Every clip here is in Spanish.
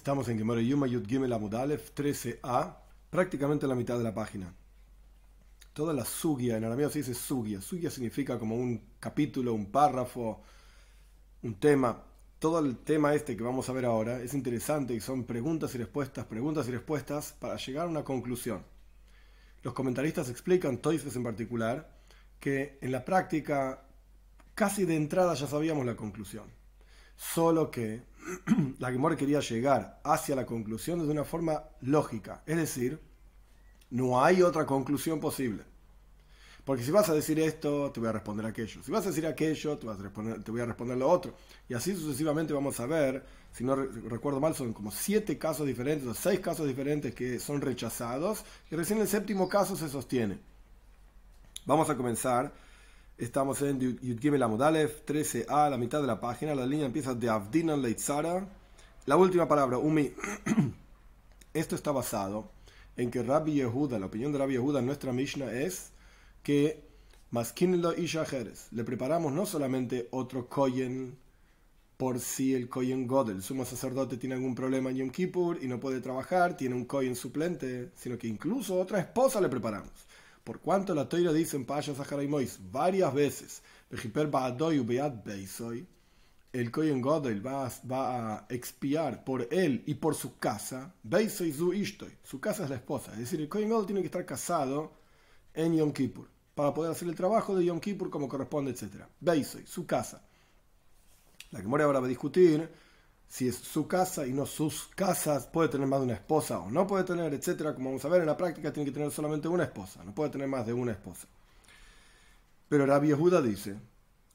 Estamos en Gemara Yuma Yud Gimel Amudalef 13a, prácticamente la mitad de la página. Toda la sugia, en arameo se dice sugia. Sugia significa como un capítulo, un párrafo, un tema. Todo el tema este que vamos a ver ahora es interesante y son preguntas y respuestas, preguntas y respuestas para llegar a una conclusión. Los comentaristas explican, Toifes en particular, que en la práctica casi de entrada ya sabíamos la conclusión Solo que la Gemora quería llegar hacia la conclusión de una forma lógica. Es decir, no hay otra conclusión posible. Porque si vas a decir esto, te voy a responder aquello. Si vas a decir aquello, te, te voy a responder lo otro. Y así sucesivamente vamos a ver, si no recuerdo mal, son como siete casos diferentes o seis casos diferentes que son rechazados. Y recién el séptimo caso se sostiene. Vamos a comenzar Estamos en Yudgimel Amudalev 13a, la mitad de la página. La línea empieza de Avdinan Leitzara. La última palabra, Umi. Esto está basado en que Rabbi Yehuda, la opinión de Rabbi Yehuda en nuestra Mishnah es que Maskinlo y le preparamos no solamente otro Koyen por si el Koyen God, el sumo sacerdote, tiene algún problema en Yom Kippur y no puede trabajar, tiene un Koyen suplente, sino que incluso otra esposa le preparamos. Por cuanto la toira dice en Paya Mois varias veces, el Kohen Godel va, va, a expiar por él y por su casa, su casa es la esposa, es decir, el Kohen Godel tiene que estar casado en Yom Kippur para poder hacer el trabajo de Yom Kippur como corresponde, etc. Beisoy, su casa. La que ahora va a discutir si es su casa y no sus casas, puede tener más de una esposa o no puede tener, etcétera. Como vamos a ver en la práctica, tiene que tener solamente una esposa, no puede tener más de una esposa. Pero Rabbi Yehuda dice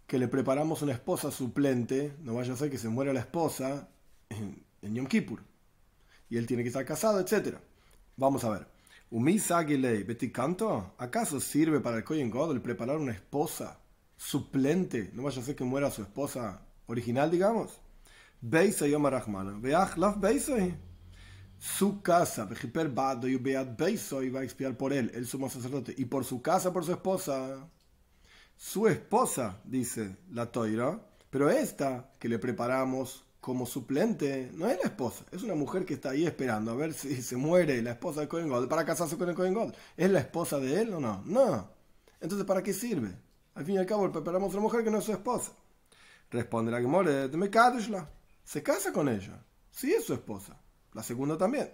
que le preparamos una esposa suplente, no vaya a ser que se muera la esposa en, Yom Kippur y él tiene que estar casado, etcétera. Vamos a ver. Beticanto, ¿acaso sirve para el Kohen God el preparar una esposa suplente? No vaya a ser que muera su esposa original, digamos. Beisa Yom Rahmana. Laf Su casa, Vejiper Bado y Beat Beiso y va a expiar por él, el sumo sacerdote, y por su casa, por su esposa. Su esposa, dice la Toira, pero esta que le preparamos como suplente no es la esposa, es una mujer que está ahí esperando a ver si se muere la esposa de Cohen Gold para casarse con el Cohen Gold. ¿Es la esposa de él o no? No. Entonces, ¿para qué sirve? Al fin y al cabo, preparamos a una mujer que no es su esposa. Responde la que muere, me se casa con ella. Sí es su esposa. La segunda también.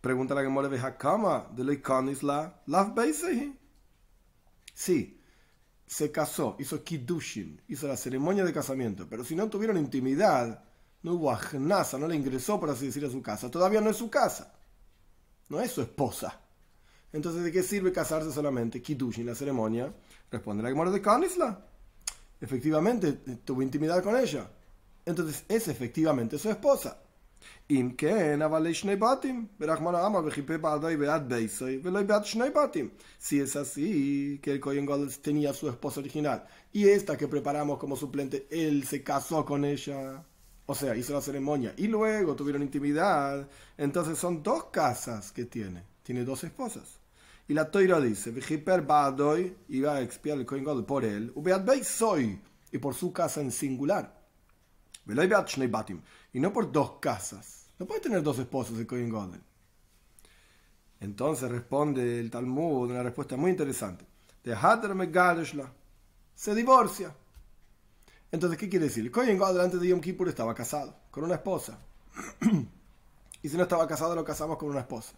Pregunta la que muere de Hakama, de la Lav Sí, se casó, hizo Kiddushin, hizo la ceremonia de casamiento, pero si no tuvieron intimidad, no hubo ajnasa, no le ingresó, por así decir, a su casa. Todavía no es su casa. No es su esposa. Entonces, ¿de qué sirve casarse solamente? Kiddushin, la ceremonia. Responde la que muere de Kanisla. Efectivamente, tuvo intimidad con ella entonces es efectivamente su esposa. Si es así, que el Kohen Gadol tenía su esposa original y esta que preparamos como suplente, él se casó con ella, o sea, hizo la ceremonia y luego tuvieron intimidad, entonces son dos casas que tiene, tiene dos esposas. Y la Toira dice, y va a expiar el Kohen Gadol por él, y por su casa en singular. Y no por dos casas. No puede tener dos esposos el Kohen Godel. Entonces responde el Talmud una respuesta muy interesante. Se divorcia. Entonces, ¿qué quiere decir? El Kohen Godel antes de Yom Kippur estaba casado con una esposa. y si no estaba casado, lo casamos con una esposa.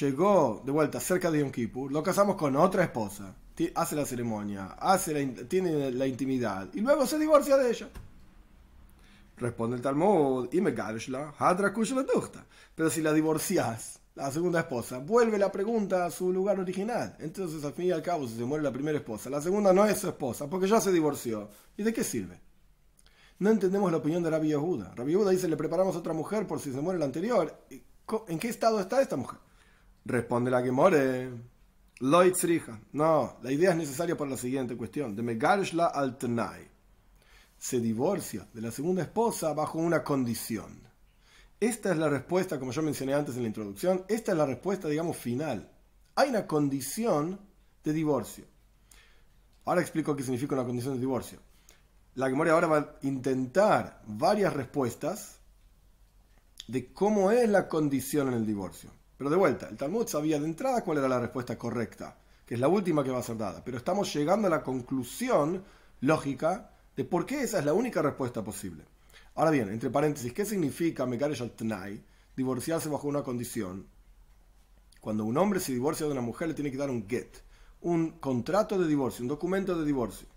Llegó de vuelta cerca de Yom Kippur, lo casamos con otra esposa. Hace la ceremonia, hace tiene la intimidad y luego se divorcia de ella. Responde el Talmud, y me Pero si la divorcias, la segunda esposa, vuelve la pregunta a su lugar original. Entonces, al fin y al cabo, si se muere la primera esposa, la segunda no es su esposa, porque ya se divorció. ¿Y de qué sirve? No entendemos la opinión de Rabbi Yehuda. Rabbi Yehuda dice, le preparamos otra mujer por si se muere la anterior. ¿En qué estado está esta mujer? Responde la que muere. No, la idea es necesaria para la siguiente cuestión. De Megarshla al se divorcia de la segunda esposa bajo una condición. Esta es la respuesta, como yo mencioné antes en la introducción, esta es la respuesta, digamos, final. Hay una condición de divorcio. Ahora explico qué significa una condición de divorcio. La memoria ahora va a intentar varias respuestas de cómo es la condición en el divorcio. Pero de vuelta, el Talmud sabía de entrada cuál era la respuesta correcta, que es la última que va a ser dada. Pero estamos llegando a la conclusión lógica por qué esa es la única respuesta posible. Ahora bien, entre paréntesis, ¿qué significa Megaresh? Divorciarse bajo una condición. Cuando un hombre se divorcia de una mujer, le tiene que dar un get, un contrato de divorcio, un documento de divorcio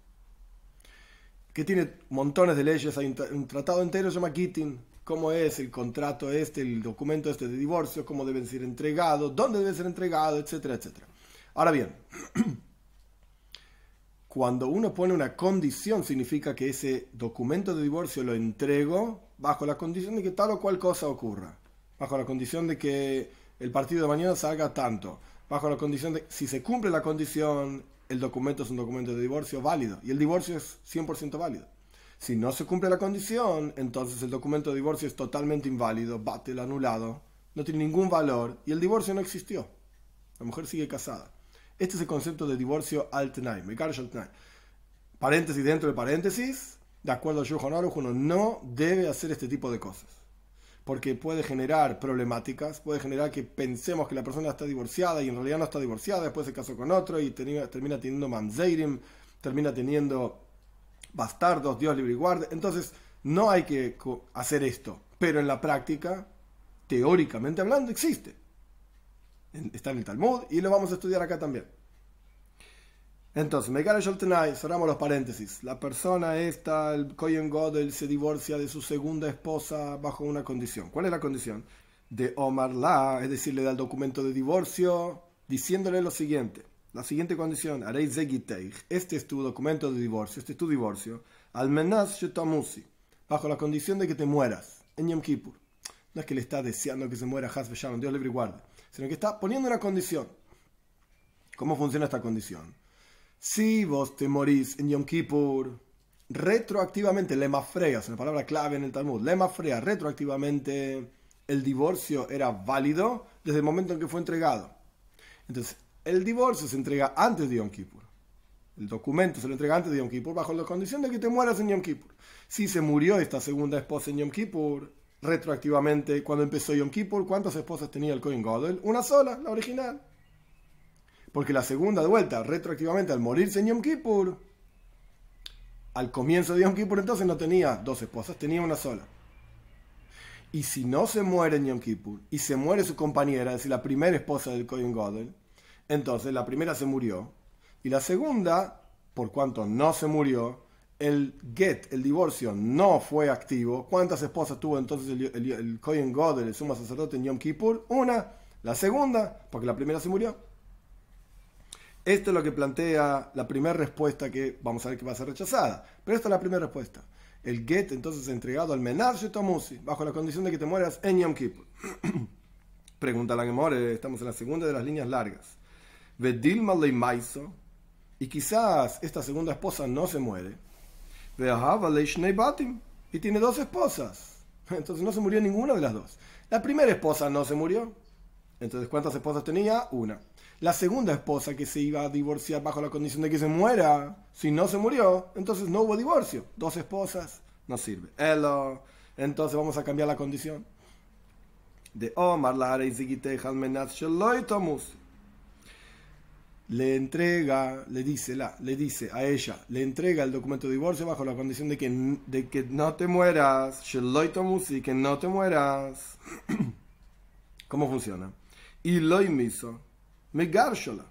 que tiene montones de leyes, hay un tratado entero se llama Gittin, cómo es el contrato este, el documento este de divorcio, cómo deben ser entregados, dónde debe ser entregado, etcétera, etcétera. Ahora bien, cuando uno pone una condición, significa que ese documento de divorcio lo entrego bajo la condición de que tal o cual cosa ocurra, bajo la condición de que el partido de mañana salga tanto, bajo la condición de si se cumple la condición, el documento es un documento de divorcio válido y el divorcio es 100% válido. Si no se cumple la condición, entonces el documento de divorcio es totalmente inválido, bate anulado, no tiene ningún valor y el divorcio no existió. La mujer sigue casada. Este es el concepto de divorcio al tenai, Paréntesis dentro de paréntesis, de acuerdo a Shulchan uno no debe hacer este tipo de cosas. Porque puede generar problemáticas, puede generar que pensemos que la persona está divorciada y en realidad no está divorciada, después se casó con otro y termina, termina teniendo mamzeirim, termina teniendo bastardos, Dios libre y guarde. Entonces, no hay que hacer esto. Pero en la práctica, teóricamente hablando, existe. Está en el Talmud y lo vamos a estudiar acá también. Entonces, Megara Sholtenai, cerramos los paréntesis. La persona esta, el Koyen Godel, se divorcia de su segunda esposa bajo una condición. ¿Cuál es la condición? De Omar La, es decir, le da el documento de divorcio diciéndole lo siguiente. La siguiente condición, este es tu documento de divorcio, este es tu divorcio, almenas shetamusi, bajo la condición de que te mueras en Yom Kippur. No es que le está deseando que se muera Has Dios libre y guarde, sino que está poniendo una condición. ¿Cómo funciona esta condición? Si vos te morís en Yom Kippur, retroactivamente, lema freya, es una palabra clave en el Talmud, lema freya, retroactivamente el divorcio era válido desde el momento en que fue entregado. Entonces, el divorcio se entrega antes de Yom Kippur. El documento se lo entrega antes de Yom Kippur bajo la condición de que te mueras en Yom Kippur. Si se murió esta segunda esposa en Yom Kippur, retroactivamente, cuando empezó Yom Kippur, ¿cuántas esposas tenía el Kohen Godel? Una sola, la original. Porque la segunda de vuelta, retroactivamente, al morirse en Yom Kippur, al comienzo de Yom Kippur entonces no tenía dos esposas, tenía una sola. Y si no se muere en Yom Kippur y se muere su compañera, es decir, la primera esposa del Kohen Godel, entonces la primera se murió y la segunda, por cuanto no se murió, el get, el divorcio, no fue activo. ¿Cuántas esposas tuvo entonces el, el, el el sumo sacerdote en Yom Kippur? Una. La segunda, porque la primera se murió. Esto es lo que plantea la primera respuesta que vamos a ver que va a ser rechazada. Pero esta es la primera respuesta. El get entonces entregado al Menashe Tomusi, bajo la condición de que te mueras en Yom Kippur. Pregunta la more, estamos en la segunda de las líneas largas. Vedilma maiso, y quizás esta segunda esposa no se muere. Y tiene dos esposas. Entonces no se murió ninguna de las dos. La primera esposa no se murió. Entonces, ¿cuántas esposas tenía? Una. La segunda esposa que se iba a divorciar bajo la condición de que se muera, si no se murió, entonces no hubo divorcio. Dos esposas, no sirve. Entonces vamos a cambiar la condición. De Omar la le entrega, le dice, la, le dice a ella, le entrega el documento de divorcio bajo la condición de que, de que no te mueras, y que no te mueras. ¿Cómo funciona? Y lo inmiso, me garshola.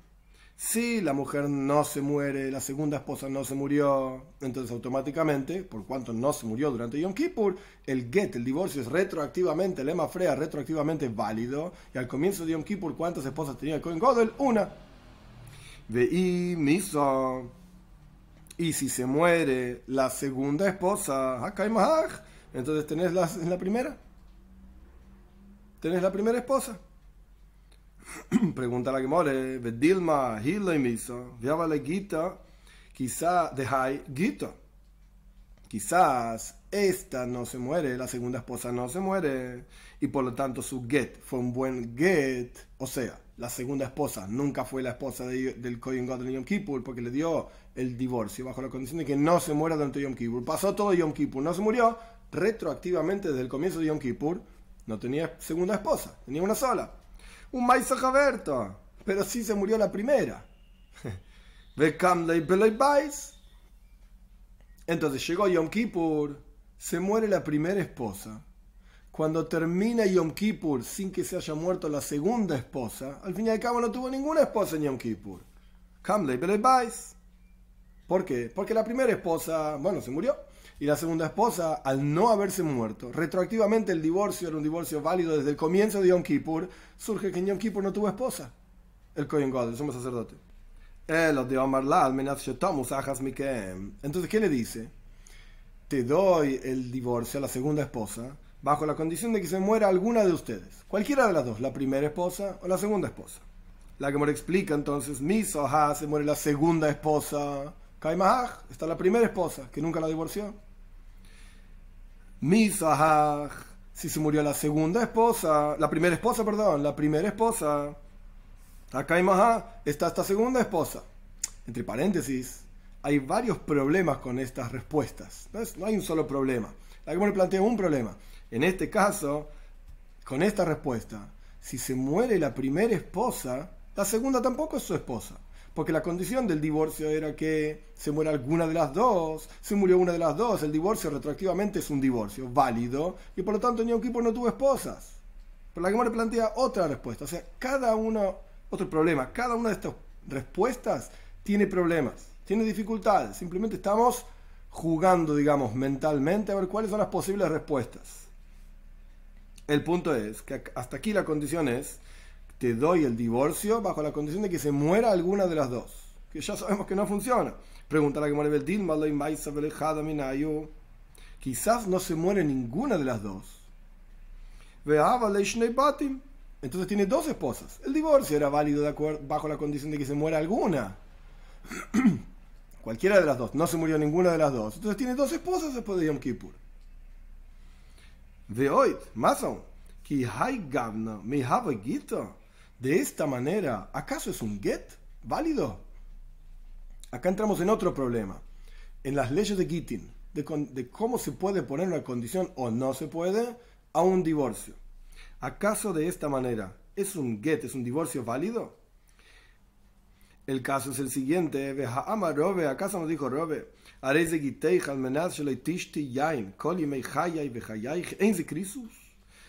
Si la mujer no se muere, la segunda esposa no se murió, entonces automáticamente, por cuanto no se murió durante Yom Kippur, el get, el divorcio es retroactivamente, el ema frea retroactivamente válido. Y al comienzo de Yom Kippur, ¿cuántas esposas tenía el Cohen Godel? Una. Y miso. Y si se muere la segunda esposa, entonces tenés la, la primera. Tenés la primera esposa. Pregunta la que more, Dilma, Hilo y miso, le Gita, quizá de Gita. Quizás esta no se muere, la segunda esposa no se muere, y por lo tanto su get fue un buen get, o sea, la segunda esposa nunca fue la esposa del Kohen de Yom Kippur porque le dio el divorcio bajo la condición de que no se muera durante Yom Kippur. Pasó todo Yom Kippur, no se murió retroactivamente desde el comienzo de Yom Kippur, no tenía segunda esposa, tenía una sola. Un Maisa Jaberto, pero sí se murió la primera. Entonces llegó Yom Kippur, se muere la primera esposa. Cuando termina Yom Kippur sin que se haya muerto la segunda esposa, al fin y al cabo no tuvo ninguna esposa en Yom Kippur. ¿Por qué? Porque la primera esposa, bueno, se murió. Y la segunda esposa, al no haberse muerto, retroactivamente el divorcio era un divorcio válido desde el comienzo de Yom Kippur, surge que en Yom Kippur no tuvo esposa. El Kohen God, el sumo sacerdote. Entonces, ¿qué le dice? Te doy el divorcio a la segunda esposa bajo la condición de que se muera alguna de ustedes. Cualquiera de las dos, la primera esposa o la segunda esposa. La que me explica entonces, mi soja se muere la segunda esposa. Kaimahaj está la primera esposa, que nunca la divorció. Mi si se murió la segunda esposa, la primera esposa, perdón, la primera esposa. Acá está esta segunda esposa. Entre paréntesis, hay varios problemas con estas respuestas. No, hay un solo problema. La que me plantea un problema. En este caso, con esta respuesta, si se muere la primera esposa, la segunda tampoco es su esposa. Porque la condición del divorcio era que se muera alguna de las dos. Se murió una de las dos. El divorcio retroactivamente es un divorcio válido. Y por lo tanto, Yom Kippur no tuvo esposas. Pero la le plantea otra respuesta. O sea, cada uno, otro problema. Cada una de estas respuestas tiene problemas, tiene dificultades. Simplemente estamos jugando, digamos, mentalmente a ver cuáles son las posibles respuestas. El punto es que hasta aquí la condición es te doy el divorcio bajo la condición de que se muera alguna de las dos. Que ya sabemos que no funciona. Pregunta la que muere Quizás no se muere ninguna de las dos. Entonces tiene dos esposas. El divorcio era válido bajo la condición de que se muera alguna. Cualquiera de las dos. No se murió ninguna de las dos. Entonces tiene dos esposas después de Yom Kippur. Hoy, más aún. De esta manera, ¿acaso es un get válido? Acá entramos en otro problema. En las leyes de Gittin, de, cómo se puede poner una condición o no se puede a un divorcio. ¿Acaso de esta manera es un get, es un divorcio válido? El caso es el siguiente. ¿Acaso nos dijo Robe?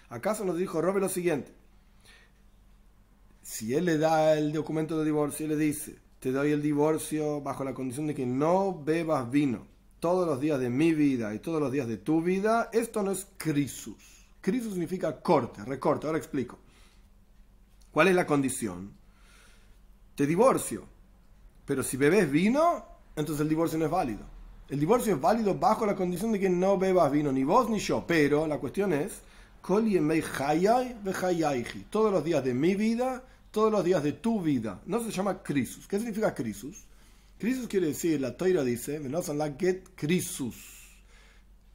¿Acaso nos dijo Robe lo siguiente? si él le da el documento de divorcio y le dice, te doy el divorcio bajo la condición de que no bebas vino todos los días de mi vida y todos los días de tu vida, esto no es crisis. Crisis significa corte, recorte. Ahora explico. ¿Cuál es la condición? Te divorcio. Pero si bebes vino, entonces el divorcio no es válido. El divorcio es válido bajo la condición de que no bebas vino, ni vos ni yo. Pero la cuestión es, todos los días de mi vida todos los días de tu vida. No se llama crisis. ¿Qué significa crisis? Crisis quiere decir, la toira dice, la get crisis.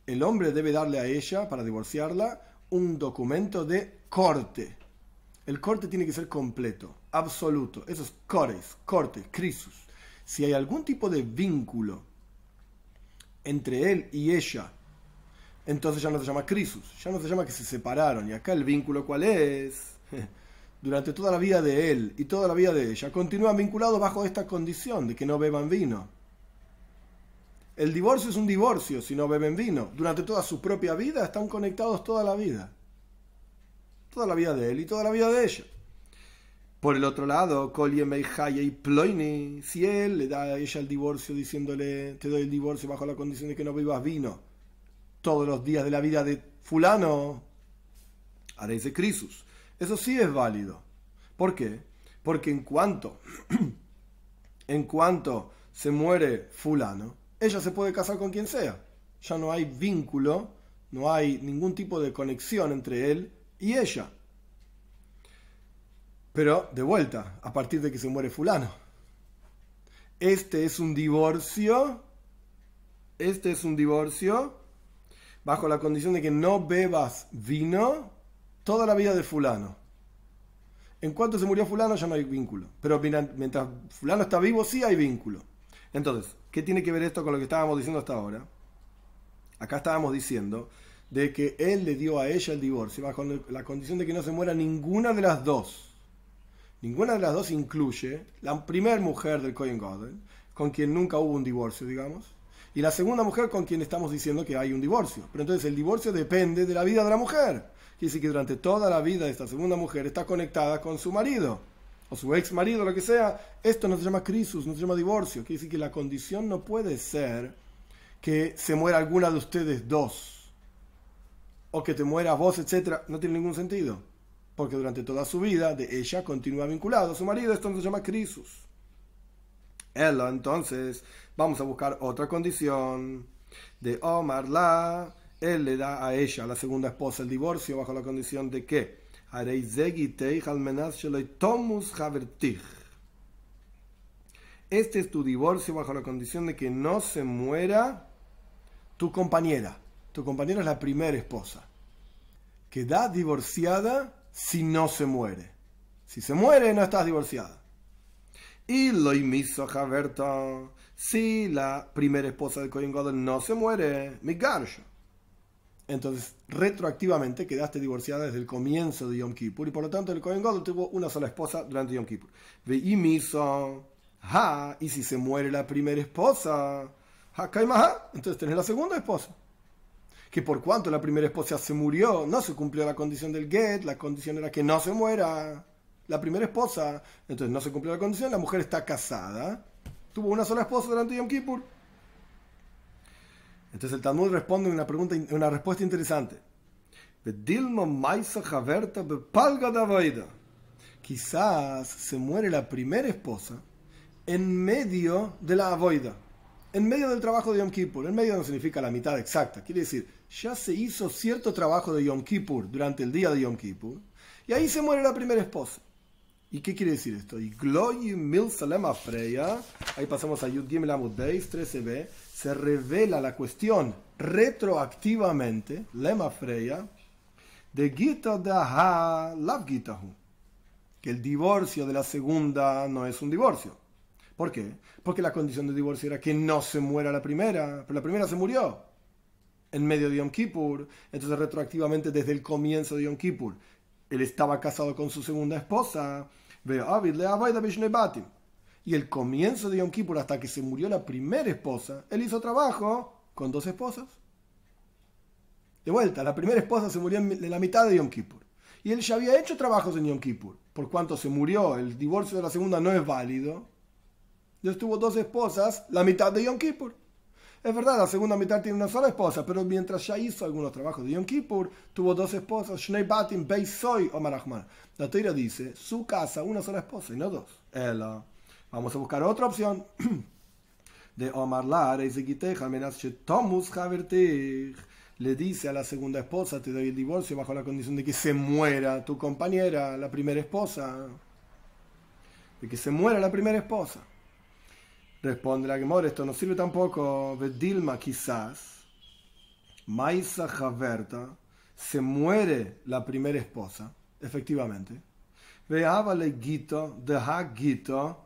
El hombre debe darle a ella, para divorciarla, un documento de corte. El corte tiene que ser completo, absoluto. Eso es cores, corte, crisis. Si hay algún tipo de vínculo entre él y ella, entonces ya no se llama crisis, ya no se llama que se separaron. Y acá el vínculo, ¿cuál es? durante toda la vida de él y toda la vida de ella continúan vinculados bajo esta condición de que no beban vino. El divorcio es un divorcio si no beben vino. Durante toda su propia vida están conectados toda la vida. Toda la vida de él y toda la vida de ella. Por el otro lado, y Ploini, si él le da a ella el divorcio diciéndole, te doy el divorcio bajo la condición de que no bebas vino todos los días de la vida de fulano, haréis de crisis eso sí es válido. ¿Por qué? Porque en cuanto, en cuanto se muere fulano, ella se puede casar con quien sea. Ya no hay vínculo, no hay ningún tipo de conexión entre él y ella. Pero, de vuelta, a partir de que se muere fulano. Este es un divorcio. Este es un divorcio bajo la condición de que no bebas vino toda la vida de fulano. En cuanto se murió fulano ya no hay vínculo. Pero mientras fulano está vivo sí hay vínculo. Entonces, ¿qué tiene que ver esto con lo que estábamos diciendo hasta ahora? Acá estábamos diciendo de que él le dio a ella el divorcio, bajo la condición de que no se muera ninguna de las dos. Ninguna de las dos incluye la primera mujer del Cohen Godel, con quien nunca hubo un divorcio, digamos, y la segunda mujer con quien estamos diciendo que hay un divorcio. Pero entonces el divorcio depende de la vida de la mujer. Quiere decir que durante toda la vida de esta segunda mujer está conectada con su marido, o su ex marido, lo que sea. Esto no se llama crisis, no se llama divorcio. Quiere decir que la condición no puede ser que se muera alguna de ustedes dos, o que te mueras vos, etc. No tiene ningún sentido. Porque durante toda su vida de ella continúa vinculado a su marido. Esto se llama crisis. Ella, entonces, vamos a buscar otra condición de Omar la. Él le da a ella, la segunda esposa, el divorcio bajo la condición de que este es tu divorcio bajo la condición de que no se muera tu compañera. Tu compañera es la primera esposa. Queda divorciada si no se muere. Si se muere, no estás divorciada. Y lo imiso Javerta, si la primera esposa de Cohen Godel no se muere, mi garcho. Entonces, retroactivamente quedaste divorciada desde el comienzo de Yom Kippur y por lo tanto el Cohen Godel tuvo una sola esposa durante Yom Kippur. Ve imiso, ha, y si se muere la primera esposa, ha, entonces tenés la segunda esposa. Que por cuanto la primera esposa se murió, no se cumplió la condición del get, la condición era que no se muera la primera esposa, entonces no se cumplió la condición, la mujer está casada, tuvo una sola esposa durante Yom Kippur. Entonces el Talmud responde una, pregunta, una respuesta interesante. Quizás se muere la primera esposa en medio de la avoida, en medio del trabajo de Yom Kippur. En medio no significa la mitad exacta, quiere decir, ya se hizo cierto trabajo de Yom Kippur durante el día de Yom Kippur, y ahí se muere la primera esposa. ¿Y qué quiere decir esto? Y Gloy Mil Salema Freya, ahí pasamos a Yud Gimel Amud Beis 13b, se revela la cuestión retroactivamente, Lema Freya, de Gita Ha Lav Gitahu, que el divorcio de la segunda no es un divorcio. ¿Por qué? Porque la condición de divorcio era que no se muera la primera, pero la primera se murió en medio de Yom Kippur, entonces retroactivamente desde el comienzo de Yom Kippur él estaba casado con su segunda esposa, y el comienzo de Yom Kippur, hasta que se murió la primera esposa, él hizo trabajo con dos esposas. De vuelta, la primera esposa se murió en la mitad de Yom Kippur. Y él ya había hecho trabajos en Yom Kippur. Por cuanto se murió, el divorcio de la segunda no es válido. Ya tuvo dos esposas la mitad de Yom Kippur. Es verdad, la segunda mitad tiene una sola esposa, pero mientras ya hizo algunos trabajos de Yom Kippur, tuvo dos esposas, Shnei Batim, Beisoy o Marachman. La teira dice, su casa, una sola esposa y no dos. Ella. Vamos a buscar otra opción. De Omar Lar, Tomus le dice a la segunda esposa, te doy el divorcio bajo la condición de que se muera tu compañera, la primera esposa. De que se muera la primera esposa. Responde la Gemora, esto no sirve tampoco. Dilma quizás. Maisa Javerta. Se muere la primera esposa, efectivamente. Veábale Gito, deja Gito.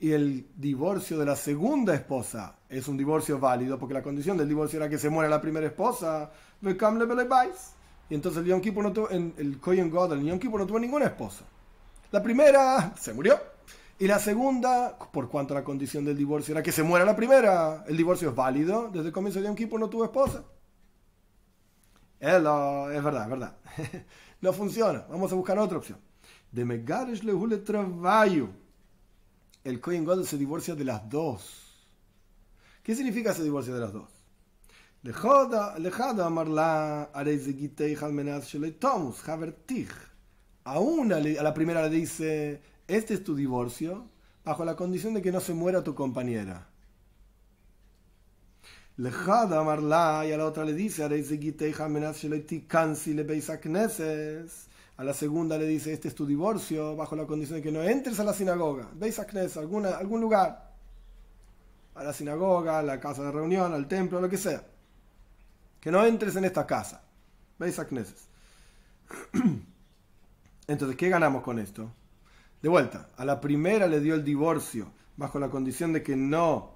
Y el divorcio de la segunda esposa es un divorcio válido, porque la condición del divorcio era que se muera la primera esposa. Y entonces el Yom Kippur no tuvo, el Kohen God, el Yom Kippur no tuvo ninguna esposa. La primera se murió y la segunda, por cuanto la condición del divorcio era que se muera la primera, el divorcio es válido, desde el comienzo de Yom Kippur no tuvo esposa. Es, verdad, es verdad. no funciona. Vamos a buscar otra opción. De Megaresh le trabajo. El Kohen God se divorcia de las dos. ¿Qué significa ese divorcio de las dos? A una, a la primera le dice, este es tu divorcio bajo la condición de que no se muera tu compañera. Lejada amarla y a la otra le dice, a la segunda le dice, este es tu divorcio bajo la condición de que no entres a la sinagoga, veis a alguna, algún lugar, a la sinagoga, a la casa de reunión, al templo, lo que sea. Que no entres en esta casa. Veis a Entonces, ¿qué ganamos con esto? De vuelta, a la primera le dio el divorcio bajo la condición de que no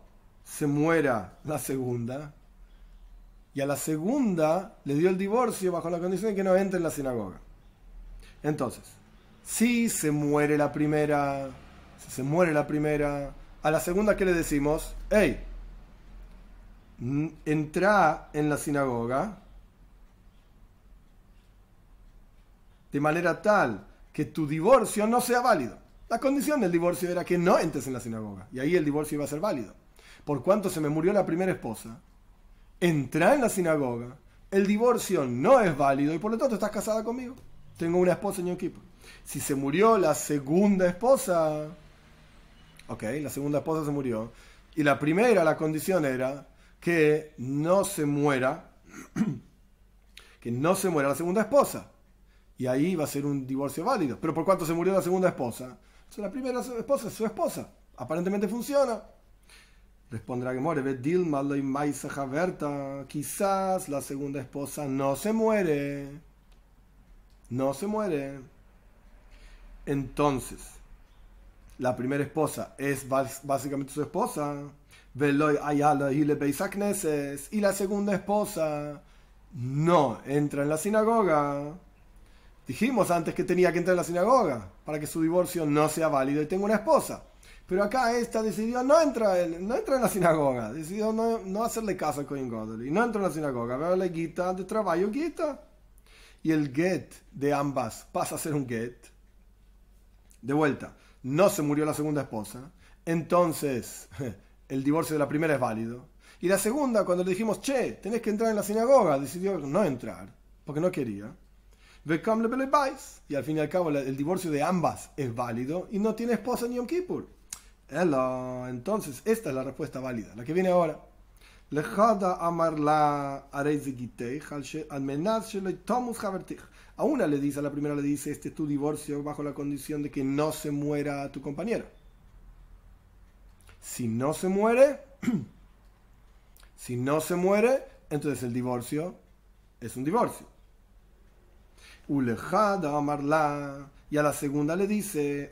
se muera la segunda. y a la segunda le dio el divorcio bajo la condición de que no entre en la sinagoga. Entonces, si se muere la primera, si se muere la primera, a la segunda, ¿qué le decimos? Hey, entra en la sinagoga de manera tal que tu divorcio no sea válido. La condición del divorcio era que no entres en la sinagoga y ahí el divorcio iba a ser válido. Por cuanto se me murió la primera esposa, entra en la sinagoga, el divorcio no es válido y por lo tanto estás casada conmigo. Tengo una esposa en mi equipo. Si se murió la segunda esposa, ok, la segunda esposa se murió, y la primera, la condición era que no se muera, que no se muera la segunda esposa. Y ahí va a ser un divorcio válido. Pero por cuánto se murió la segunda esposa, la primera esposa es su esposa. Aparentemente funciona. Responderá Gemore, Dilma lo quizás la segunda esposa no se muere. No se muere. Entonces, la primera esposa es básicamente su esposa. Y la segunda esposa no entra en la sinagoga. Dijimos antes que tenía que entrar en la sinagoga para que su divorcio no sea válido y tenga una esposa. Pero acá esta decidió no entrar en, no entra en la sinagoga, decidió no, no hacerle caso a Cohen Godel y no entra en la sinagoga, ver la guita de trabajo, guita. Y el get de ambas pasa a ser un get. De vuelta, no se murió la segunda esposa, entonces el divorcio de la primera es válido. Y la segunda, cuando le dijimos, che, tenés que entrar en la sinagoga, decidió no entrar, porque no quería. Y al fin y al cabo el divorcio de ambas es válido y no tiene esposa ni Yom Kippur. Entonces, esta es la respuesta válida, la que viene ahora. A una le dice, a la primera le dice, este es tu divorcio bajo la condición de que no se muera tu compañero. Si no se muere, si no se muere, entonces el divorcio es un divorcio. Ulejada amarla. Y a la segunda le dice,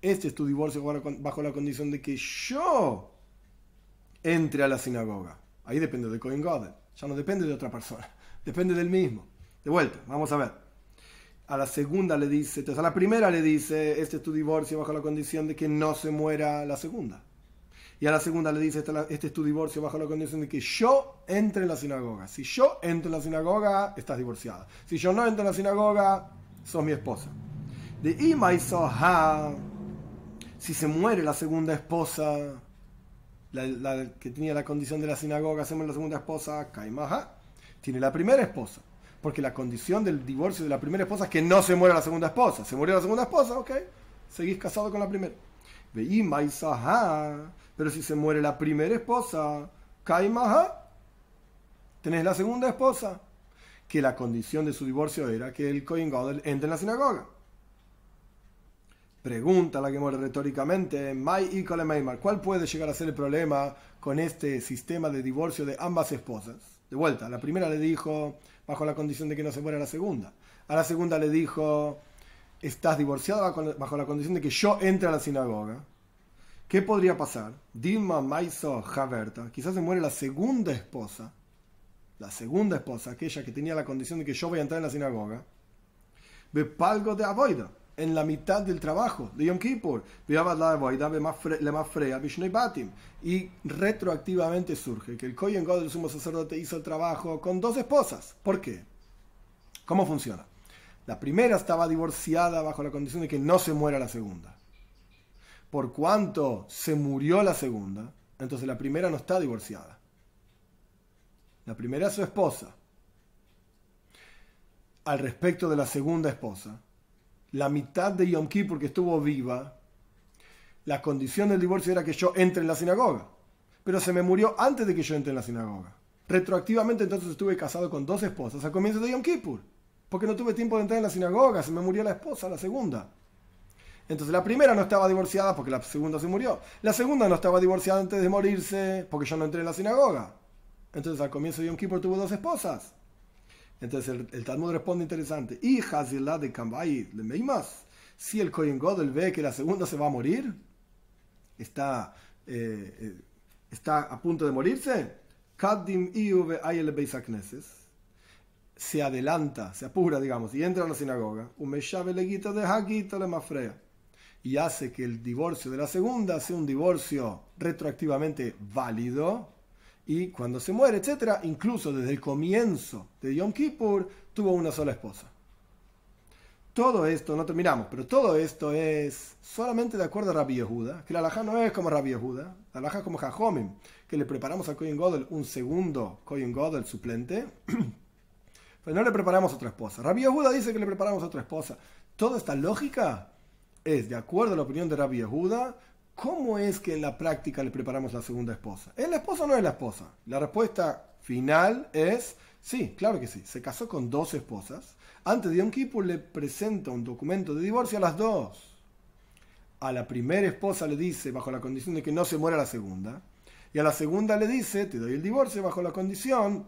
Este es tu divorcio bajo la condición de que yo entre a la sinagoga. Ahí depende de Cohen Godel. Ya no depende de otra persona. Depende del mismo. De vuelta, vamos a ver. A la segunda le dice, entonces a la primera le dice, este es tu divorcio bajo la condición de que no se muera la segunda. Y a la segunda le dice, este, es tu divorcio bajo la condición de que yo entre en la sinagoga. Si yo entro en la sinagoga, estás divorciada. Si yo no entro en la sinagoga, sos mi esposa. De Ima y Soha, si se muere la segunda esposa, la, que tenía la condición de la sinagoga, se muere la segunda esposa, Kaimaha, tiene la primera esposa. Porque la condición del divorcio de la primera esposa es que no se muera la segunda esposa. Se murió la segunda esposa, ok, seguís casado con la primera. De Ima pero si se muere la primera esposa, Kaimaha, tenés la segunda esposa, que la condición de su divorcio era que el Kohen Gadol entre en la sinagoga. Pregunta la que muere retóricamente, y ¿cuál puede llegar a ser el problema con este sistema de divorcio de ambas esposas? De vuelta, la primera le dijo, bajo la condición de que no se muera la segunda. A la segunda le dijo, estás divorciada bajo la condición de que yo entre a la sinagoga. ¿Qué podría pasar? Dilma Maiso Javerta, quizás se muere la segunda esposa, la segunda esposa, aquella que tenía la condición de que yo voy a entrar en la sinagoga, palgo de avoida, en la mitad del trabajo de Yom Kippur, y retroactivamente surge que el Kohen God, el sumo sacerdote, hizo el trabajo con dos esposas. ¿Por qué? ¿Cómo funciona? La primera estaba divorciada bajo la condición de que no se muera la segunda por cuanto se murió la segunda, entonces la primera no está divorciada. La primera es su esposa. Al respecto de la segunda esposa, la mitad de Yom Kippur que estuvo viva, la condición del divorcio era que yo entre en la sinagoga. Pero se me murió antes de que yo entre en la sinagoga. Retroactivamente entonces estuve casado con dos esposas al comienzo de Yom Kippur. Porque no tuve tiempo de entrar en la sinagoga, se me murió la esposa, la segunda. Entonces la primera no estaba divorciada porque la segunda se murió. La segunda no estaba divorciada antes de morirse porque yo no entré en la sinagoga. Entonces al comienzo de Yom Kippur tuvo dos esposas. Entonces el, Talmud responde interesante. Y la de Kambay le más. Si el Kohen Godel ve que la segunda se va a morir, está eh, eh, está a punto de morirse, Kadim se adelanta, se apura, digamos, y entra a la sinagoga, de y hace que el divorcio de la segunda sea un divorcio retroactivamente válido, y cuando se muere, etcétera, incluso desde el comienzo de Yom Kippur, tuvo una sola esposa. Todo esto, no terminamos, pero todo esto es solamente de acuerdo a Rabbi Yehuda, que la alhaja no es como Rabbi Yehuda, la alhaja es como Jajomim, que le preparamos a Kohen Godel un segundo Kohen Godel suplente, pues no le preparamos otra esposa. Rabbi Yehuda dice que le preparamos otra esposa. Toda esta lógica es, de acuerdo a la opinión de Rabbi Yehuda, ¿cómo es que en la práctica le preparamos la segunda esposa? ¿Es la esposa o no es la esposa? La respuesta final es, sí, claro que sí. Se casó con dos esposas antes de Yom Kippur le presenta un documento de divorcio a las dos. A la primera esposa le dice, bajo la condición de que no se muera la segunda. Y a la segunda le dice, te doy el divorcio bajo la condición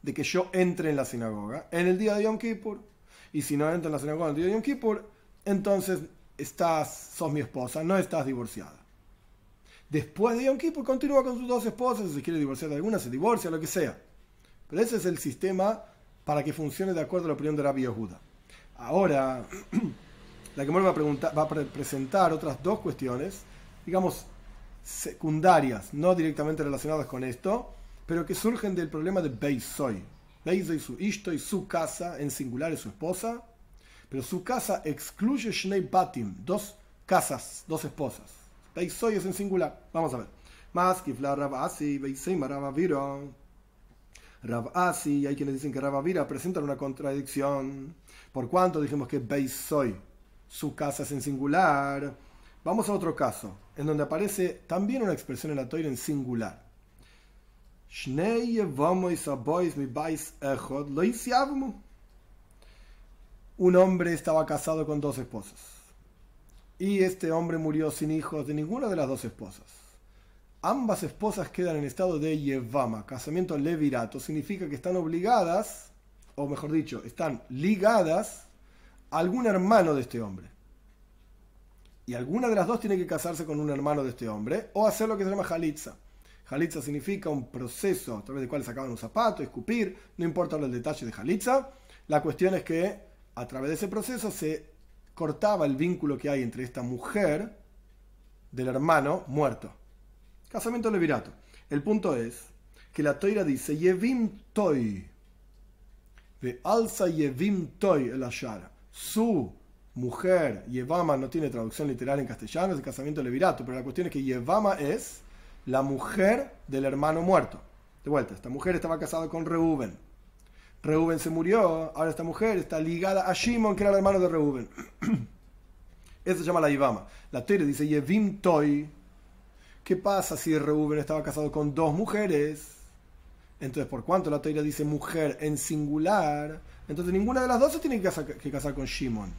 de que yo entre en la sinagoga en el día de Yom Kippur. Y si no entro en la sinagoga en el día de Yom Kippur, entonces estás, sos mi esposa, no estás divorciada. Después de Yom Kippur continúa con sus dos esposas, si se quiere divorciar de alguna, se divorcia, lo que sea. Pero ese es el sistema para que funcione de acuerdo a la opinión de Rabbi Yehuda. Ahora, la que va a, va a presentar otras dos cuestiones, digamos, secundarias, no directamente relacionadas con esto, pero que surgen del problema de Beisoy. Beisoy, su Ishto y su casa, en singular es su esposa, pero su casa excluye Shnei Batim, dos casas, dos esposas. Beisoy es en singular. Vamos a ver. Más que Asi, Beisoy Maravaviro. Rav Asi, hay quienes dicen que Rav Avira presentan una contradicción. Por cuanto dijimos que Beisoy, su casa es en singular. Vamos a otro caso, en donde aparece también una expresión en la Torah en singular. Un hombre estaba casado con dos esposas. Y este hombre murió sin hijos de ninguna de las dos esposas ambas esposas quedan en estado de Yevama, casamiento levirato, significa que están obligadas, o mejor dicho, están ligadas a algún hermano de este hombre. Y alguna de las dos tiene que casarse con un hermano de este hombre o hacer lo que se llama jalitza. Jalitza significa un proceso a través del cual sacaban un zapato, escupir, no importa el detalle de jalitza. La cuestión es que a través de ese proceso se cortaba el vínculo que hay entre esta mujer del hermano muerto. Casamiento levirato. El punto es que la toira dice Yevim Toy. De alza Yevim Toy el Ashara. Su mujer, Yevama no tiene traducción literal en castellano, es el casamiento levirato, pero la cuestión es que Yevama es la mujer del hermano muerto. De vuelta, esta mujer estaba casada con Reuben. Reuben se murió, ahora esta mujer está ligada a Shimon, que era el hermano de Reuben. Eso se llama la Yevama. La Toira dice Yevim Toy ¿Qué pasa si Reuben estaba casado con dos mujeres? Entonces, por cuanto la Torah dice mujer en singular, entonces ninguna de las dos se tiene que casar, con Shimon.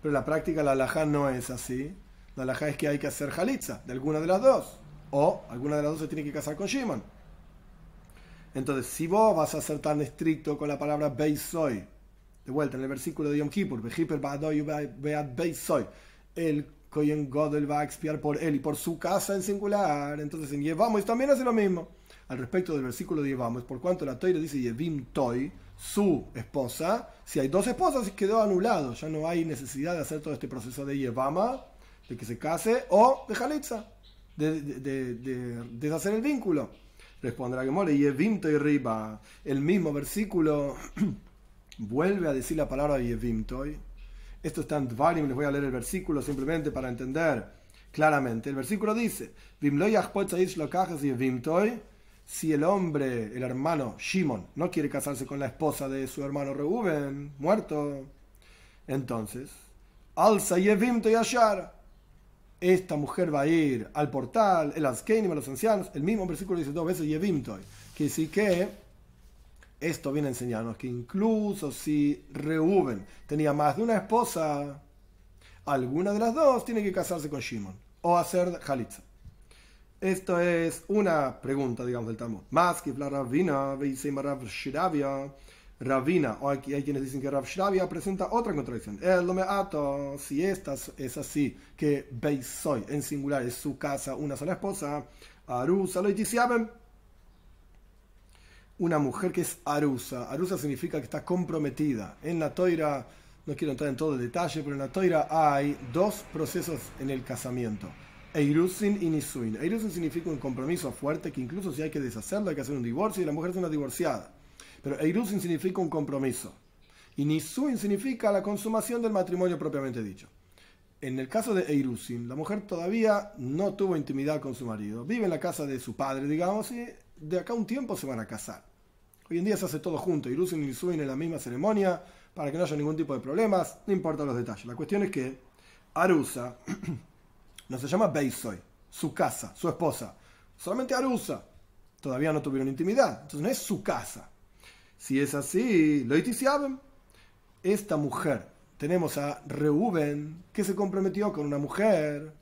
Pero en la práctica la alhaja no es así. La alhaja es que hay que hacer jalitza de alguna de las dos. O alguna de las dos se tiene que casar con Shimon. Entonces, si vos vas a ser tan estricto con la palabra beisoy, de vuelta en el versículo de Yom Kippur, el Kohen Godel va a expiar por él y por su casa en singular. Entonces en Yevamos también hace lo mismo. Al respecto del versículo de Yevamos, por cuanto la Toira dice Yevim Toy, su esposa, si hay dos esposas quedó anulado. Ya no hay necesidad de hacer todo este proceso de Yevama, de que se case, o de Jalitza, de, de, deshacer el vínculo. Responderá que more Yevim Toy Riba. El mismo versículo vuelve a decir la palabra Yevim Toy esto está en Dvarim, les voy a leer el versículo simplemente para entender claramente. El versículo dice, si el hombre, el hermano Shimon, no quiere casarse con la esposa de su hermano Reuben, muerto, entonces, alza esta mujer va a ir al portal, el Azkenim, a los ancianos, el mismo versículo dice dos veces Yevimtoy, que sí que esto viene a enseñarnos que incluso si Reuben tenía más de una esposa, alguna de las dos tiene que casarse con Shimon o hacer Jalitza. Esto es una pregunta, digamos, del Talmud. Más que Rav Ravina, o hay, quienes dicen que Rav Shravia presenta otra contradicción. El no me ato, si esta es así, que Beisoy en singular es su casa, una sola esposa, Arusa lo una mujer que es arusa. Arusa significa que está comprometida. En la toira, no quiero entrar en todo el detalle, pero en la toira hay dos procesos en el casamiento. Eirusin y Nisuin. Eirusin significa un compromiso fuerte que incluso si hay que deshacerlo hay que hacer un divorcio y la mujer es una divorciada. Pero Eirusin significa un compromiso. Y Nisuin significa la consumación del matrimonio propiamente dicho. En el caso de Eirusin, la mujer todavía no tuvo intimidad con su marido. Vive en la casa de su padre, digamos, y de acá un tiempo se van a casar. Hoy en día se hace todo junto, Irusin y Nisuin en la misma ceremonia, para que no haya ningún tipo de problemas, no importa los detalles. La cuestión es que Arusa no se llama Beisoy, su casa, su esposa, solamente Arusa. Todavía no tuvieron intimidad, entonces no es su casa. Si es así, lo esta mujer, tenemos a Reuben, que se comprometió con una mujer,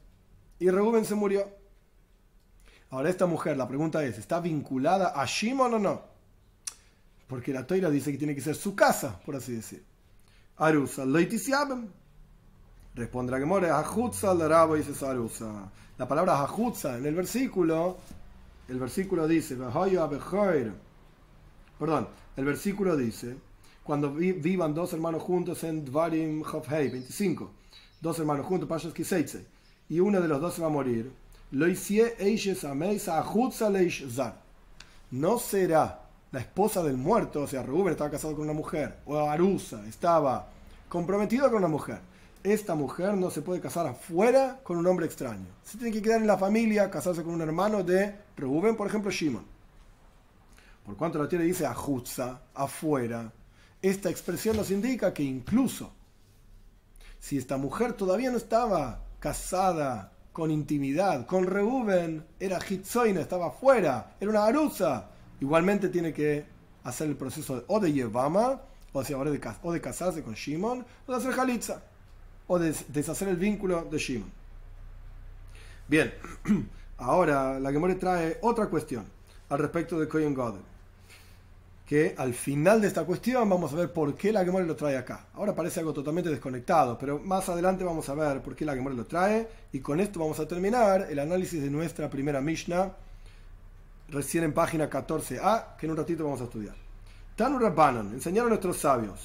y Reuben se murió. Ahora, esta mujer, la pregunta es, ¿está vinculada a Shimon o no? Porque la toira dice que tiene que ser su casa, por así decir. Arusa, loitisiabem. Responde la Gemore, Ajutza al rabo dice Arusa. La palabra Ajutza en el versículo, el versículo dice, perdón, el versículo dice, cuando vivan dos hermanos juntos en Dvarim Hofhei, 25, dos hermanos juntos, Pashas Kiseitze, y uno de los dos se va a morir, no será la esposa del muerto, o sea, Rubén estaba casado con una mujer, o Arusa estaba comprometido con una mujer. Esta mujer no se puede casar afuera con un hombre extraño. Se tiene que quedar en la familia, casarse con un hermano de Reuben, por ejemplo, Shimon. Por cuanto la tierra dice ajutza, afuera, esta expresión nos indica que incluso si esta mujer todavía no estaba casada con intimidad, con Reuben, era Hitzoina, estaba afuera, era una arusa, Igualmente tiene que hacer el proceso o de Yevama, o, de, casarse con Shimon, o de hacer Halitza, o de deshacer el vínculo de Shimon. Bien, ahora la Gemore trae otra cuestión al respecto de Kohen Godel. Que al final de esta cuestión vamos a ver por qué la Gemore lo trae acá. Ahora parece algo totalmente desconectado, pero más adelante vamos a ver por qué la Gemore lo trae. Y con esto vamos a terminar el análisis de nuestra primera Mishnah recién en página 14a, que en un ratito vamos a estudiar. Tanu Rabbanon, enseñaron a nuestros sabios.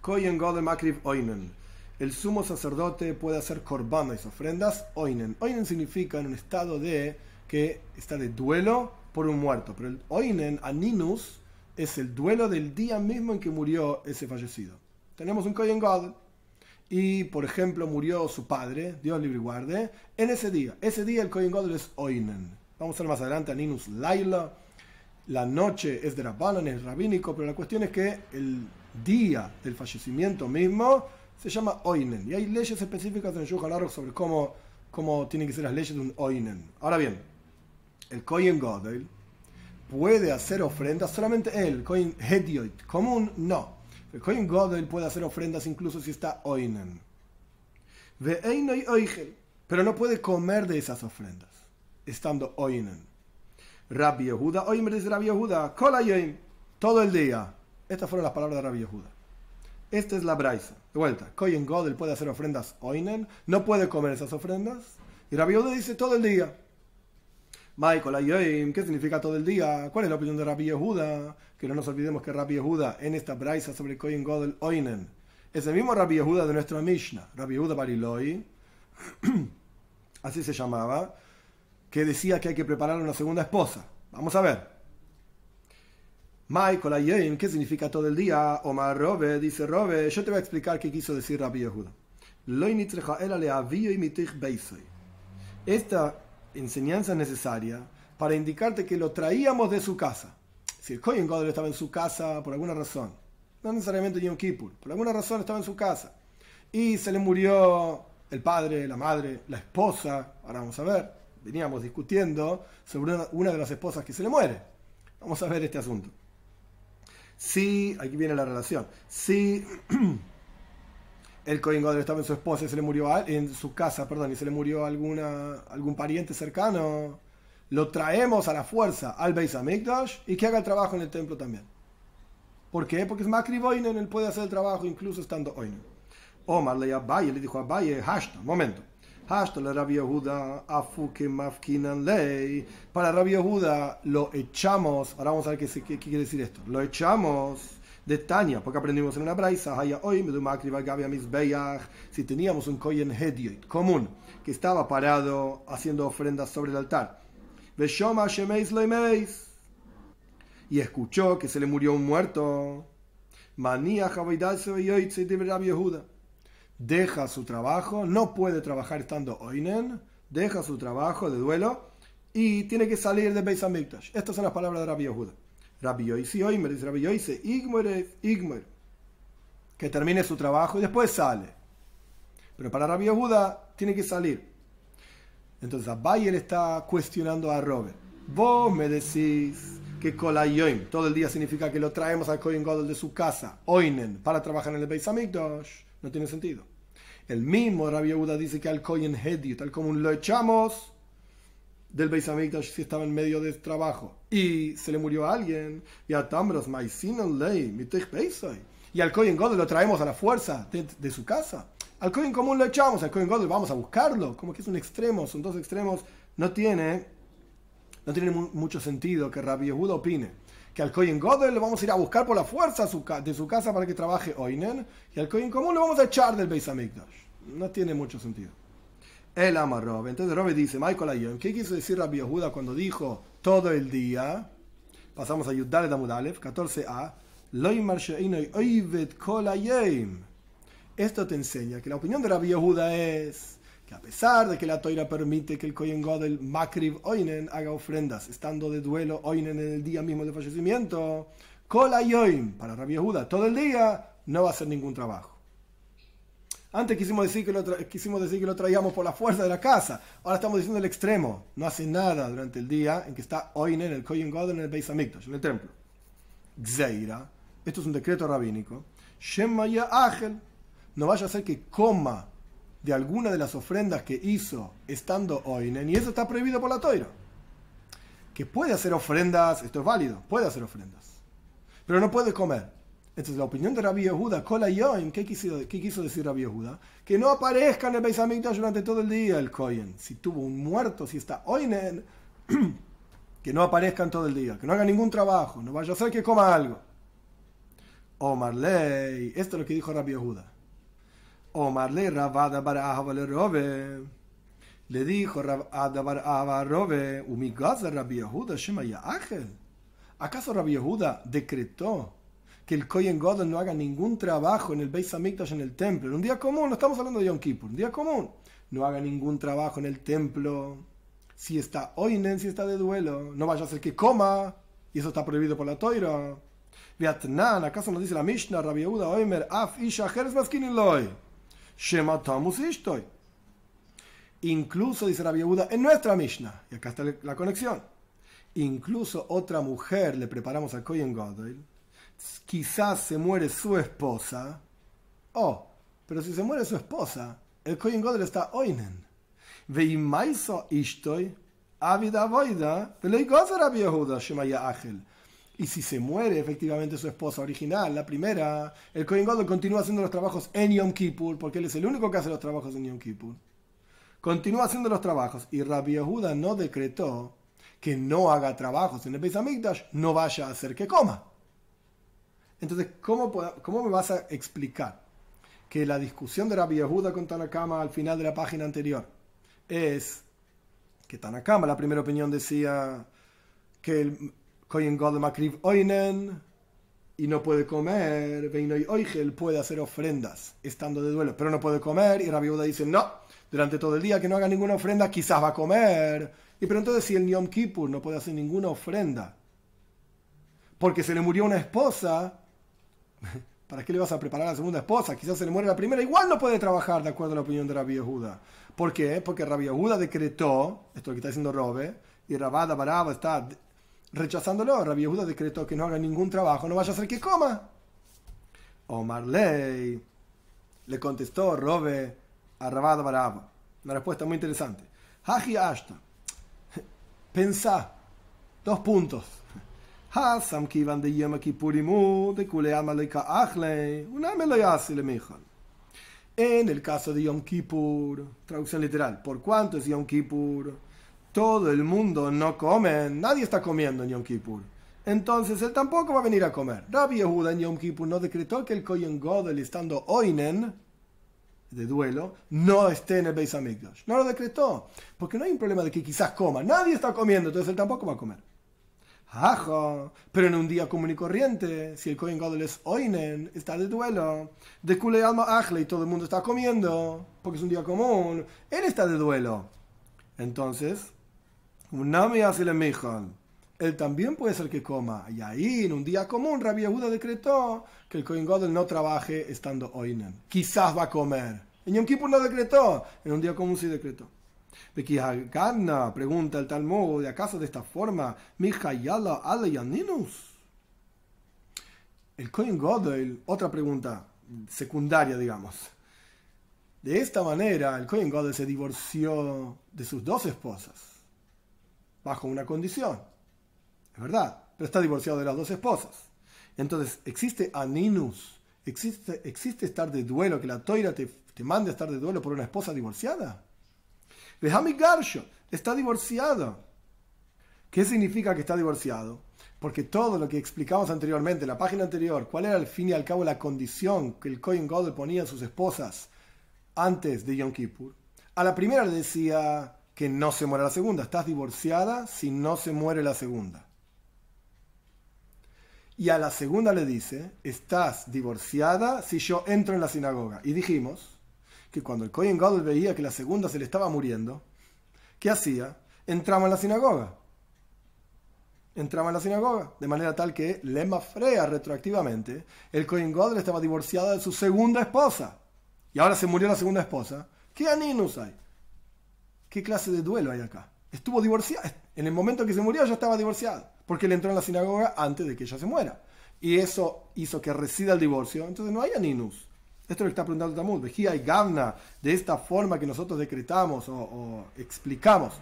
Koyen Godem Akriv Oinen. El sumo sacerdote puede hacer korbanos, ofrendas, oinen. Oinen significa en un estado de que está de duelo por un muerto. Pero el oinen, aninus, es el duelo del día mismo en que murió ese fallecido. Tenemos un Koyen God. Y, por ejemplo, murió su padre, Dios libre guarde, en ese día. Ese día el Koyen God es oinen. Vamos a ver más adelante a Ninus Laila. La noche es de Rabbanan, es rabínico, pero la cuestión es que el día del fallecimiento mismo se llama Oinen. Y hay leyes específicas en Shulchan sobre cómo, cómo tienen que ser las leyes de un Oinen. Ahora bien, el Kohen Godel puede hacer ofrendas, solamente él, Kohen Hedioit, común, no. El Kohen Godel puede hacer ofrendas incluso si está Oinen. Pero no puede comer de esas ofrendas estando oinen. Rabbi Yehuda, me dice Rabbi Yehuda, todo el día. Estas fueron las palabras de Rabbi Yehuda. Esta es la braisa. De vuelta, Koyen Godel puede hacer ofrendas oinen, no puede comer esas ofrendas. Y Rabbi Yehuda dice todo el día. Michael ¿qué significa todo el día? ¿Cuál es la opinión de Rabbi Yehuda? Que no nos olvidemos que Rabbi Yehuda en esta braisa sobre Koyen Godel oinen es el mismo Rabbi Yehuda de nuestra Mishnah, Rabbi Yehuda Bariloi, así se llamaba, que decía que hay que preparar una segunda esposa. Vamos a ver. Michael Ayen, ¿qué significa todo el día? Omar Robe, dice Robe, yo te voy a explicar qué quiso decir Rabbi Yehuda. Esta enseñanza es necesaria para indicarte que lo traíamos de su casa. Si el Kohen Godel estaba en su casa por alguna razón, no necesariamente Yom Kippur, por alguna razón estaba en su casa, y se le murió el padre, la madre, la esposa, ahora vamos a ver, veníamos discutiendo sobre una, de las esposas que se le muere. Vamos a ver este asunto. Si, aquí viene la relación, si el Cohen estaba en su esposa y se le murió en su casa, perdón, y se le murió alguna, algún pariente cercano, lo traemos a la fuerza al Beis Hamikdash y que haga el trabajo en el templo también. ¿Por qué? Porque es Makriv Oinen, él puede hacer el trabajo incluso estando Oinen. Omar le Abaye, le dijo a Abaye, hasta, momento. Hasta la Rabia Yehuda, afuke mafkinan ley. Para Rabia Yehuda lo echamos, ahora vamos a ver qué quiere decir esto. Lo echamos de Tania, porque aprendimos en una braisa, hoy si teníamos un koyen hedioit común que estaba parado haciendo ofrendas sobre el altar, y escuchó que se le murió un muerto, deja su trabajo, no puede trabajar estando oinen, deja su trabajo de duelo y tiene que salir de Beis Hamikdash. Estas son las palabras de Rabbi Yehuda. Rabbi Yoisi Oimer dice Rabbi Yoisi, Igmer, que termine su trabajo y después sale. Pero para Rabbi Yehuda tiene que salir. Entonces Abaye le está cuestionando a Robert. Vos me decís que Kolayoim todo el día significa que lo traemos al Kohen Godel de su casa, Oinen, para trabajar en el Beis Hamikdash. No tiene sentido. El mismo Rabbi Yehuda dice que al Kohen Hedi, tal como lo echamos del Beis Hamikdash si estaba en medio de trabajo. Y se le murió a alguien. Y a Tambros ley y al Kohen Godel lo traemos a la fuerza de, su casa. Al Kohen común lo echamos al Kohen Godel vamos a buscarlo como que es un extremo son dos extremos. No tiene no tiene mucho sentido que Rabbi Yehuda opine que al Kohen Godel lo vamos a ir a buscar por la fuerza de su casa para que trabaje Oinen y al Kohen común lo vamos a echar del Beis Hamikdash. No tiene mucho sentido el ama Entonces Robe dice, Michael Ayon, ¿qué quiso decir Rabbi Yehuda cuando dijo todo el día? Pasamos a Yudale Damudalev, 14a. Esto te enseña que la opinión de Rabbi Yehuda es que a pesar de que la toira permite que el Kohen Godel Makriv Oinen haga ofrendas, estando de duelo Oinen en el día mismo del fallecimiento, Kolayoim, para Rabbi Yehuda, todo el día no va a hacer ningún trabajo. Antes quisimos decir, que lo quisimos decir que lo traíamos por la fuerza de la casa. Ahora estamos diciendo el extremo. No hace nada durante el día en que está Oinen, en el Kohen God, en el Beis Hamikdash, en el templo. Gzeira. Esto es un decreto rabínico. Shemaya Ágel. No vaya a ser que coma de alguna de las ofrendas que hizo estando Oinen. Y eso está prohibido por la toira. Que puede hacer ofrendas, esto es válido, puede hacer ofrendas. Pero no puede comer. Entonces, la opinión de Rabbi Yehuda, ¿qué quiso, ¿qué quiso decir Rabbi Yehuda? Que no aparezca en el Beis durante todo el día el Kohen. Si tuvo un muerto, si está Oinen, que no aparezca en todo el día, que no haga ningún trabajo, no vaya a ser que coma algo. Omar Ley, esto es lo que dijo Rabbi Yehuda. Omar Ley, Rabada le robe. Le dijo Rabada Barahava robe, Umigaza Rabbi Yehuda, Shema Ángel. ¿Acaso Rabbi Yehuda decretó que el Kohen Godel no haga ningún trabajo en el Beis Hamikdash en el templo. En un día común, no estamos hablando de Yom Kippur, un día común. No haga ningún trabajo en el templo. Si está oinen, si está de duelo, no vaya a ser que coma, y eso está prohibido por la toira. Vietnam, ¿acaso nos dice la Mishnah, Rabbi Yehuda, Oimer, Af, Isha, Loy, Shema Tamus Ishtoy. Incluso, dice Rabbi Yehuda, en nuestra Mishnah, y acá está la conexión, incluso otra mujer le preparamos al Kohen Godel, quizás se muere su esposa. Oh, pero si se muere su esposa, el Kohen Godel está oinen. Veimaiso ishtoy, avida voida, y si se muere efectivamente su esposa original, la primera, el Kohen Godel continúa haciendo los trabajos en Yom Kippur, porque él es el único que hace los trabajos en Yom Kippur. Continúa haciendo los trabajos y Rabbi Yehuda no decretó que no haga trabajos en el Beis Hamikdash, no vaya a hacer que coma. Entonces, ¿cómo, ¿cómo me vas a explicar que la discusión de Rabbi Yehuda con Tanakama al final de la página anterior es que Tanakama, la primera opinión, decía que el Kohen God Makriv Oinen y no puede comer, Veinoy Oigel puede hacer ofrendas estando de duelo, pero no puede comer, y Rabbi Yehuda dice, no, durante todo el día que no haga ninguna ofrenda, quizás va a comer. Y pero entonces si el Yom Kippur no puede hacer ninguna ofrenda, porque se le murió una esposa, ¿Para qué le vas a preparar a la segunda esposa? Quizás se le muere la primera. Igual no puede trabajar, de acuerdo a la opinión de Rabbi Yehuda. ¿Por qué? Porque Rabbi Yehuda decretó, esto es lo que está diciendo Robe, y Rabada Baraba está rechazándolo. Rabbi Yehuda decretó que no haga ningún trabajo, no vaya a ser que coma. Omar Ley le contestó Robe a Rabada Baraba. Una respuesta muy interesante. Haji Ashta, pensá, dos puntos. Hasam kivan de Yom Kippurimu de Achle, una me lo le. En el caso de Yom Kippur, traducción literal, ¿por cuánto es Yom Kippur? Todo el mundo no come, nadie está comiendo en Yom Kippur. Entonces él tampoco va a venir a comer. Rabbi Yehuda en Yom Kippur no decretó que el Kohen Godel estando oinen, de duelo, no esté en el Beis Hamikdash. No lo decretó, porque no hay un problema de que quizás coma. Nadie está comiendo, entonces él tampoco va a comer. Ajo, pero en un día común y corriente, si el Kohen Gadol es Oinen, está de duelo. De Kule Alma Ajle y todo el mundo está comiendo, porque es un día común, él está de duelo. Entonces, Unami hace le él también puede ser que coma. Y ahí, en un día común, Rabbi Yehuda decretó que el Kohen Gadol no trabaje estando Oinen. Quizás va a comer. En Yom Kippur no decretó, en un día común sí decretó. Gana, pregunta el Talmud, ¿acaso de esta forma, Mijayala Yaninus? El Kohen Godel, otra pregunta secundaria, digamos. De esta manera, el Kohen Godel se divorció de sus dos esposas, bajo una condición. Es verdad, pero está divorciado de las dos esposas. Entonces, ¿existe aninus? ¿Existe, existe estar de duelo, que la toira te, te mande a estar de duelo por una esposa divorciada? Vejami Garsho está divorciado. ¿Qué significa que está divorciado? Porque todo lo que explicamos anteriormente, en la página anterior, cuál era al fin y al cabo la condición que el Kohen Godel ponía a sus esposas antes de Yom Kippur. A la primera le decía que no se muera la segunda. Estás divorciada si no se muere la segunda. Y a la segunda le dice, estás divorciada si yo entro en la sinagoga. Y dijimos que cuando el Kohen Gadol veía que la segunda se le estaba muriendo, ¿qué hacía? Entraba en la sinagoga. Entraba en la sinagoga, de manera tal que Lema Frea retroactivamente, el Kohen Gadol estaba divorciado de su segunda esposa. Y ahora se murió la segunda esposa. ¿Qué aninus hay? ¿Qué clase de duelo hay acá? Estuvo divorciada. En el momento que se murió ya estaba divorciada, porque él entró en la sinagoga antes de que ella se muera. Y eso hizo que resida el divorcio. Entonces no hay aninus. Esto es lo está preguntando Tamud. Vejía y Gavna, de esta forma que nosotros decretamos o, explicamos,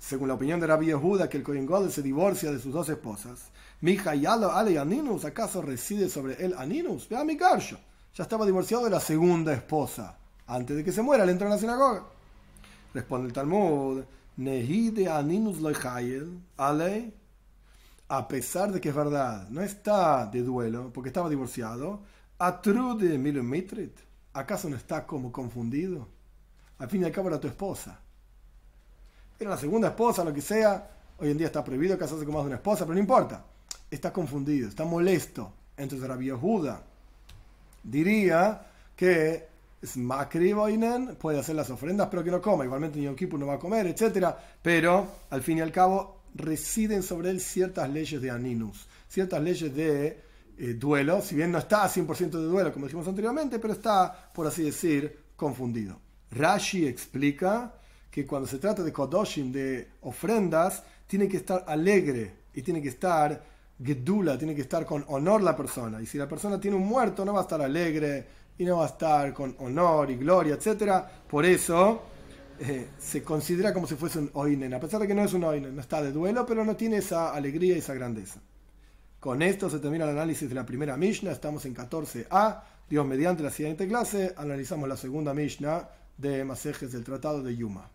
según la opinión de Rabbi Yehuda, que el Kohen se divorcia de sus dos esposas. Mija y Ale Aninus, ¿acaso reside sobre él Aninus? Vea mi Ya estaba divorciado de la segunda esposa. Antes de que se muera, le entró en la sinagoga. Responde el Talmud. Nehide Aninus Ale. A pesar de que es verdad, no está de duelo porque estaba divorciado Atrude Milomitrit, ¿acaso no está como confundido? Al fin y al cabo era tu esposa. Era la segunda esposa, lo que sea. Hoy en día está prohibido casarse con más de una esposa, pero no importa. Está confundido, está molesto. Entonces Rabbi Yehuda diría que es puede hacer las ofrendas, pero que no coma. Igualmente Yom no va a comer, etc. Pero al fin y al cabo residen sobre él ciertas leyes de Aninus, ciertas leyes de eh, duelo, si bien no está a 100% de duelo, como dijimos anteriormente, pero está, por así decir, confundido. Rashi explica que cuando se trata de Kodoshim, de ofrendas, tiene que estar alegre y tiene que estar gedula, tiene que estar con honor la persona. Y si la persona tiene un muerto, no va a estar alegre y no va a estar con honor y gloria, etc. Por eso eh, se considera como si fuese un oinen, a pesar de que no es un oinen, no está de duelo, pero no tiene esa alegría y esa grandeza. Con esto se termina el análisis de la primera Mishnah, estamos en 14a. Dios, mediante la siguiente clase, analizamos la segunda Mishnah de Masejes del Tratado de Yuma.